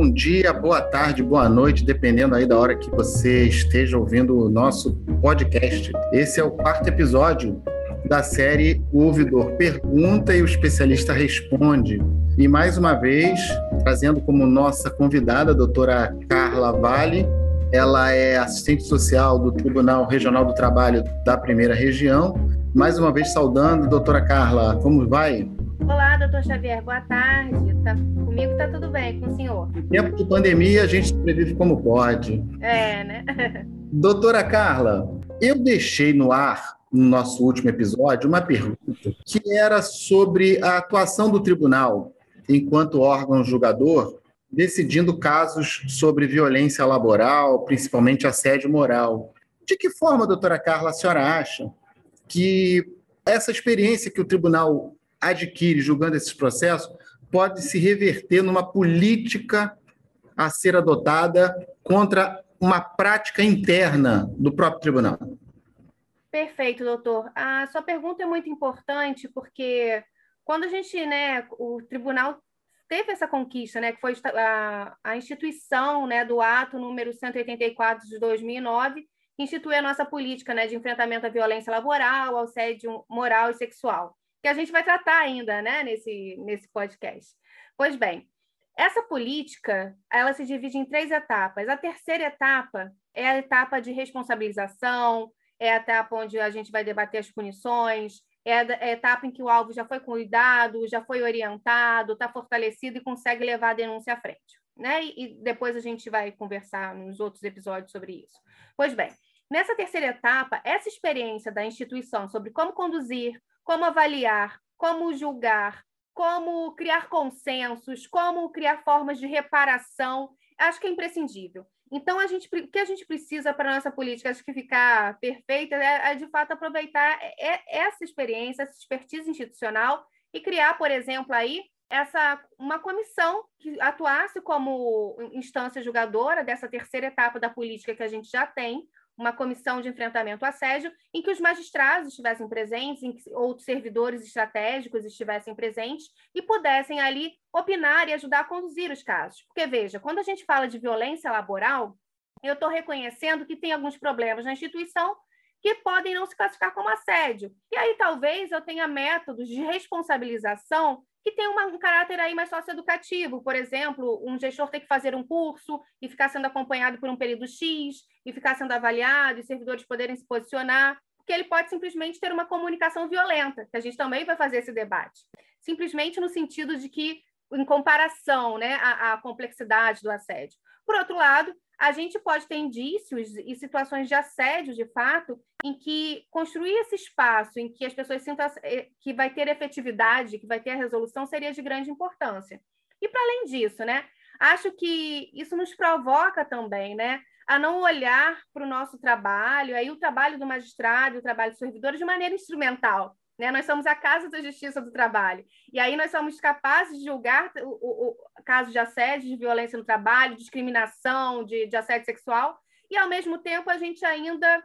bom dia, boa tarde, boa noite, dependendo aí da hora que você esteja ouvindo o nosso podcast. Esse é o quarto episódio da série O Ouvidor Pergunta e o Especialista Responde. E mais uma vez, trazendo como nossa convidada a doutora Carla Vale, ela é assistente social do Tribunal Regional do Trabalho da Primeira Região. Mais uma vez saudando, doutora Carla, como vai? Doutor Xavier, boa tarde. Tá, comigo está tudo bem, com o senhor? Em tempo de pandemia, a gente sobrevive como pode. É, né? doutora Carla, eu deixei no ar, no nosso último episódio, uma pergunta que era sobre a atuação do tribunal enquanto órgão julgador decidindo casos sobre violência laboral, principalmente assédio moral. De que forma, doutora Carla, a senhora acha que essa experiência que o tribunal adquire julgando esses processos pode se reverter numa política a ser adotada contra uma prática interna do próprio tribunal? Perfeito, doutor. A sua pergunta é muito importante porque quando a gente, né, o tribunal teve essa conquista, né, que foi a, a instituição, né, do ato número 184 de 2009, que institui a nossa política, né, de enfrentamento à violência laboral, ao assédio moral e sexual, que a gente vai tratar ainda, né, nesse nesse podcast. Pois bem, essa política, ela se divide em três etapas. A terceira etapa é a etapa de responsabilização, é a etapa onde a gente vai debater as punições, é a etapa em que o alvo já foi cuidado, já foi orientado, está fortalecido e consegue levar a denúncia à frente. Né? E depois a gente vai conversar nos outros episódios sobre isso. Pois bem, nessa terceira etapa, essa experiência da instituição sobre como conduzir, como avaliar, como julgar, como criar consensos, como criar formas de reparação, acho que é imprescindível. Então, a gente, o que a gente precisa para a nossa política acho que ficar perfeita é, é, de fato, aproveitar essa experiência, essa expertise institucional e criar, por exemplo, aí essa uma comissão que atuasse como instância julgadora dessa terceira etapa da política que a gente já tem, uma comissão de enfrentamento ao assédio, em que os magistrados estivessem presentes, em que outros servidores estratégicos estivessem presentes e pudessem ali opinar e ajudar a conduzir os casos. Porque, veja, quando a gente fala de violência laboral, eu estou reconhecendo que tem alguns problemas na instituição que podem não se classificar como assédio. E aí talvez eu tenha métodos de responsabilização que tem uma, um caráter aí mais socioeducativo. Por exemplo, um gestor tem que fazer um curso e ficar sendo acompanhado por um período X e ficar sendo avaliado e servidores poderem se posicionar, porque ele pode simplesmente ter uma comunicação violenta, que a gente também vai fazer esse debate. Simplesmente no sentido de que, em comparação né, à, à complexidade do assédio. Por outro lado, a gente pode ter indícios e situações de assédio, de fato, em que construir esse espaço em que as pessoas sintam eh, que vai ter efetividade, que vai ter a resolução, seria de grande importância. E para além disso, né, acho que isso nos provoca também, né, a não olhar para o nosso trabalho, aí o trabalho do magistrado, o trabalho do servidor de maneira instrumental, né? Nós somos a Casa da Justiça do Trabalho. E aí nós somos capazes de julgar o, o, o caso de assédio, de violência no trabalho, de discriminação, de, de assédio sexual, e ao mesmo tempo a gente ainda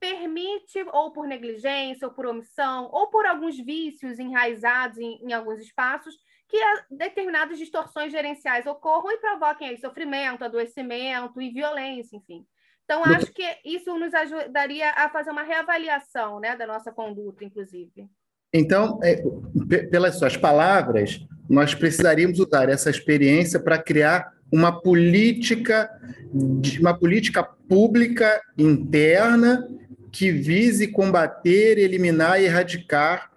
permite, ou por negligência, ou por omissão, ou por alguns vícios enraizados em, em alguns espaços, que determinadas distorções gerenciais ocorram e provoquem aí sofrimento, adoecimento e violência, enfim. Então, acho que isso nos ajudaria a fazer uma reavaliação né, da nossa conduta, inclusive. Então, é, pelas suas palavras, nós precisaríamos usar essa experiência para criar uma política, uma política pública interna que vise combater, eliminar e erradicar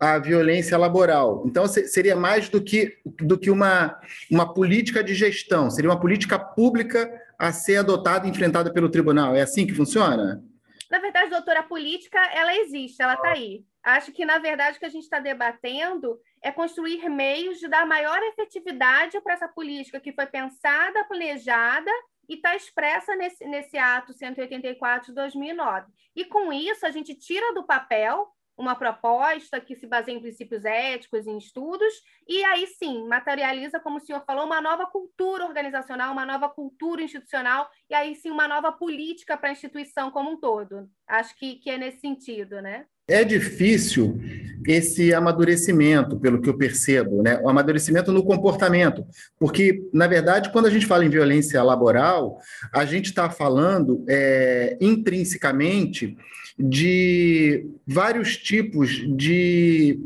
a violência laboral. Então, seria mais do que, do que uma, uma política de gestão, seria uma política pública a ser adotada e enfrentada pelo tribunal. É assim que funciona? Na verdade, doutora, a política, ela existe, ela está aí. Acho que, na verdade, o que a gente está debatendo é construir meios de dar maior efetividade para essa política que foi pensada, planejada e está expressa nesse, nesse ato 184 de 2009. E, com isso, a gente tira do papel uma proposta que se baseia em princípios éticos, em estudos, e aí sim materializa, como o senhor falou, uma nova cultura organizacional, uma nova cultura institucional, e aí sim uma nova política para a instituição como um todo. Acho que, que é nesse sentido, né? É difícil esse amadurecimento, pelo que eu percebo, né? o amadurecimento no comportamento. Porque, na verdade, quando a gente fala em violência laboral, a gente está falando é, intrinsecamente de vários tipos de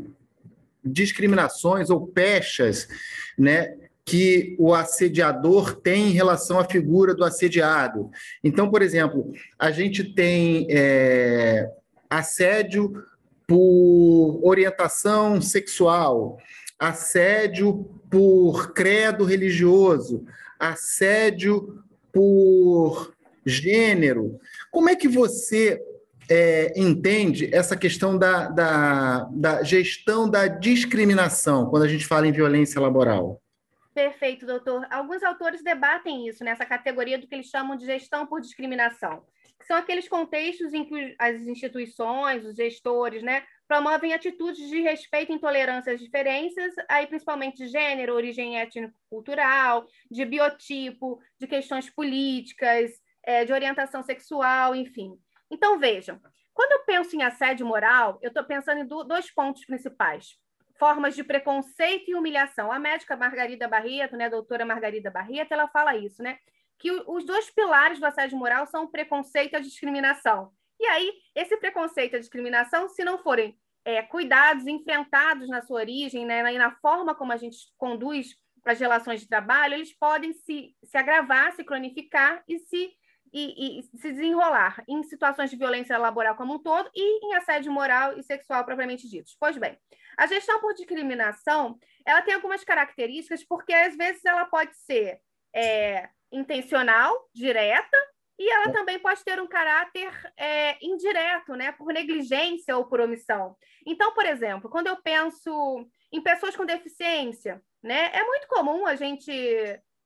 discriminações ou pechas né, que o assediador tem em relação à figura do assediado. Então, por exemplo, a gente tem é, assédio por orientação sexual, assédio por credo religioso, assédio por gênero. Como é que você é, entende essa questão da, da, da gestão da discriminação quando a gente fala em violência laboral? Perfeito, doutor. Alguns autores debatem isso, nessa categoria do que eles chamam de gestão por discriminação são aqueles contextos em que as instituições, os gestores, né, promovem atitudes de respeito e intolerância às diferenças, aí principalmente de gênero, origem étnico-cultural, de biotipo, de questões políticas, é, de orientação sexual, enfim. Então, vejam, quando eu penso em assédio moral, eu estou pensando em dois pontos principais. Formas de preconceito e humilhação. A médica Margarida Barreto, né, a doutora Margarida Barreto, ela fala isso, né? Que os dois pilares do assédio moral são o preconceito e a discriminação. E aí, esse preconceito e a discriminação, se não forem é, cuidados, enfrentados na sua origem, né, e na forma como a gente conduz as relações de trabalho, eles podem se, se agravar, se cronificar e se, e, e se desenrolar em situações de violência laboral como um todo e em assédio moral e sexual propriamente ditos. Pois bem, a gestão por discriminação, ela tem algumas características porque às vezes ela pode ser é, intencional, direta, e ela é. também pode ter um caráter é, indireto, né, por negligência ou por omissão. Então, por exemplo, quando eu penso em pessoas com deficiência, né, é muito comum a gente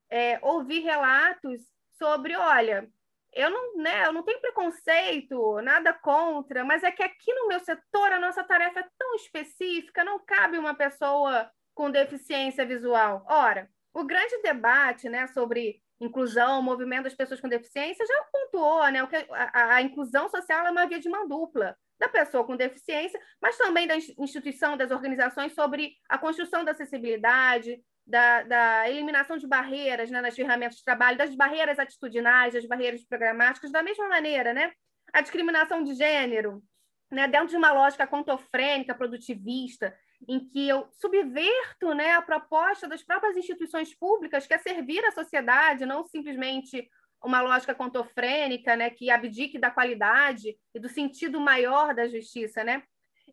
é, ouvir relatos sobre, olha, eu não, né, eu não tenho preconceito, nada contra, mas é que aqui no meu setor a nossa tarefa é tão específica, não cabe uma pessoa com deficiência visual. Ora, o grande debate, né, sobre inclusão, movimento das pessoas com deficiência, já pontuou, né? O que a, a, inclusão social é uma via de mão dupla da pessoa com deficiência, mas também da instituição, das organizações sobre a construção da acessibilidade, da, da eliminação de barreiras né, nas ferramentas de trabalho, das barreiras atitudinais, das barreiras programáticas, da mesma maneira, né? A discriminação de gênero, né, dentro de uma lógica contofrênica, produtivista, em que eu subverto né, a proposta das próprias instituições públicas, que é servir a sociedade, não simplesmente uma lógica contofrênica, né, que abdique da qualidade e do sentido maior da justiça, né?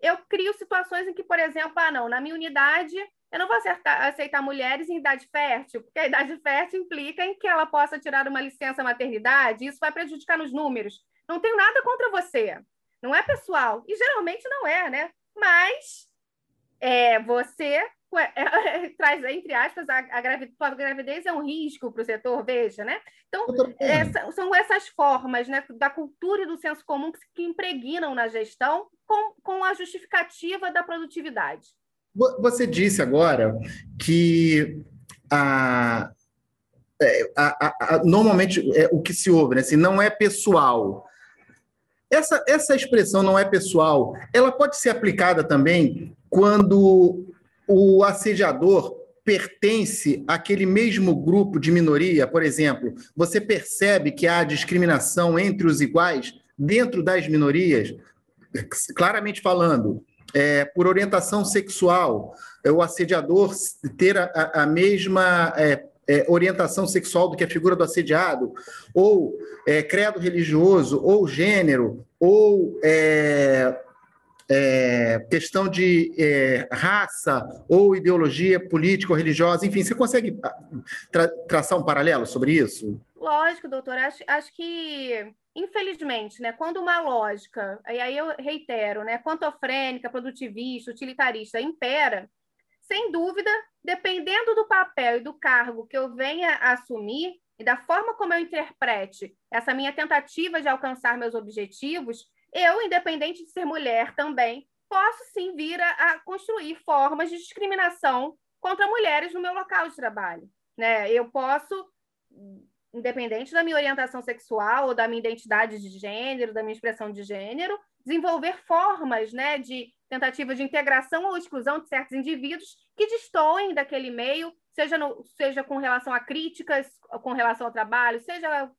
Eu crio situações em que, por exemplo, ah, não, na minha unidade eu não vou acertar, aceitar mulheres em idade fértil, porque a idade fértil implica em que ela possa tirar uma licença maternidade, e isso vai prejudicar nos números. Não tenho nada contra você, não é pessoal, e geralmente não é, né? Mas é, você é, traz, entre aspas, a, a, gravidez, a gravidez é um risco para o setor, veja, né? Então, essa, são essas formas né, da cultura e do senso comum que, que impregnam na gestão com, com a justificativa da produtividade. Você disse agora que a, é, a, a, normalmente é, o que se ouve, né, assim, não é pessoal. Essa, essa expressão não é pessoal, ela pode ser aplicada também quando o assediador pertence àquele mesmo grupo de minoria, por exemplo, você percebe que há discriminação entre os iguais dentro das minorias, claramente falando, é, por orientação sexual, é, o assediador ter a, a mesma é, é, orientação sexual do que a figura do assediado, ou é, credo religioso, ou gênero, ou é, questão de é, raça ou ideologia política ou religiosa, enfim, você consegue ah, tra traçar um paralelo sobre isso? Lógico, doutor. Acho, acho que, infelizmente, né, quando uma lógica, e aí eu reitero, né, quantofrênica, produtivista, utilitarista impera, sem dúvida, dependendo do papel e do cargo que eu venha assumir e da forma como eu interprete essa minha tentativa de alcançar meus objetivos, eu, independente de ser mulher também, posso sim vir a, a construir formas de discriminação contra mulheres no meu local de trabalho. Né? Eu posso, independente da minha orientação sexual ou da minha identidade de gênero, da minha expressão de gênero, desenvolver formas né, de tentativa de integração ou exclusão de certos indivíduos que destoem daquele meio, seja, no, seja com relação a críticas, com relação ao trabalho, seja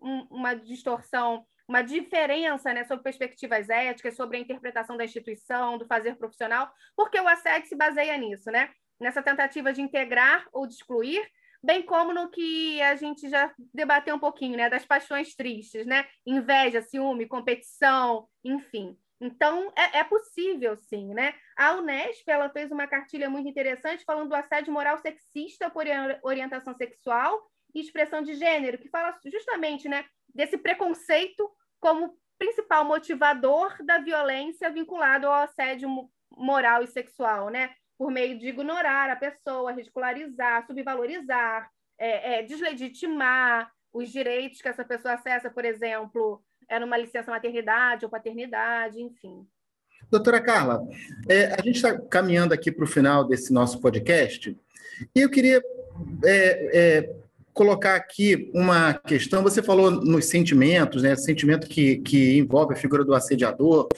um, uma distorção, uma diferença né, sobre perspectivas éticas, sobre a interpretação da instituição, do fazer profissional, porque o assédio se baseia nisso, né? nessa tentativa de integrar ou de excluir, bem como no que a gente já debateu um pouquinho, né, das paixões tristes, né, inveja, ciúme, competição, enfim. Então, é, é, possível, sim, né? A Unesp, ela fez uma cartilha muito interessante falando do assédio moral sexista por orientação sexual e expressão de gênero, que fala justamente, né, desse preconceito como principal motivador da violência vinculado ao assédio moral e sexual, né? por meio de ignorar a pessoa, ridicularizar, subvalorizar, é, é, deslegitimar os direitos que essa pessoa acessa, por exemplo, é numa licença maternidade ou paternidade, enfim. Doutora Carla, é, a gente está caminhando aqui para o final desse nosso podcast e eu queria é, é, colocar aqui uma questão. Você falou nos sentimentos, né? Sentimento que, que envolve a figura do assediador,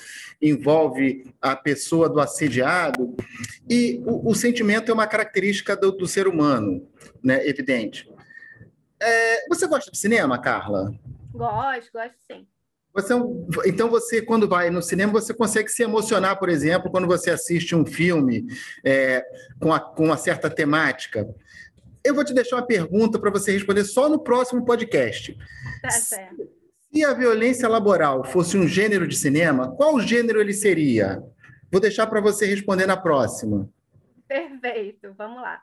envolve a pessoa do assediado, e o, o sentimento é uma característica do, do ser humano, né? Evidente. É, você gosta de cinema, Carla? Gosto, gosto sim. Você, é então, você, quando vai no cinema, você consegue se emocionar, por exemplo, quando você assiste um filme é, com, a, com uma certa temática. Eu vou te deixar uma pergunta para você responder só no próximo podcast. Tá certo. Se a violência laboral fosse um gênero de cinema, qual gênero ele seria? Vou deixar para você responder na próxima. Perfeito, vamos lá.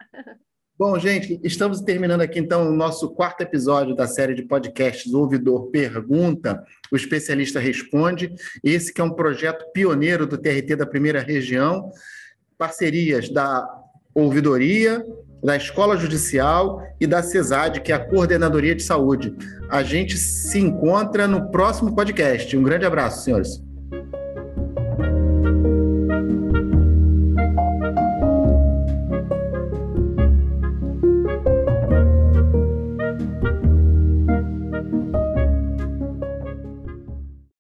Bom, gente, estamos terminando aqui então o nosso quarto episódio da série de podcasts O Ouvidor Pergunta, o especialista responde. Esse que é um projeto pioneiro do TRT da primeira região, parcerias da Ouvidoria, da Escola Judicial e da CESAD, que é a Coordenadoria de Saúde. A gente se encontra no próximo podcast. Um grande abraço, senhores.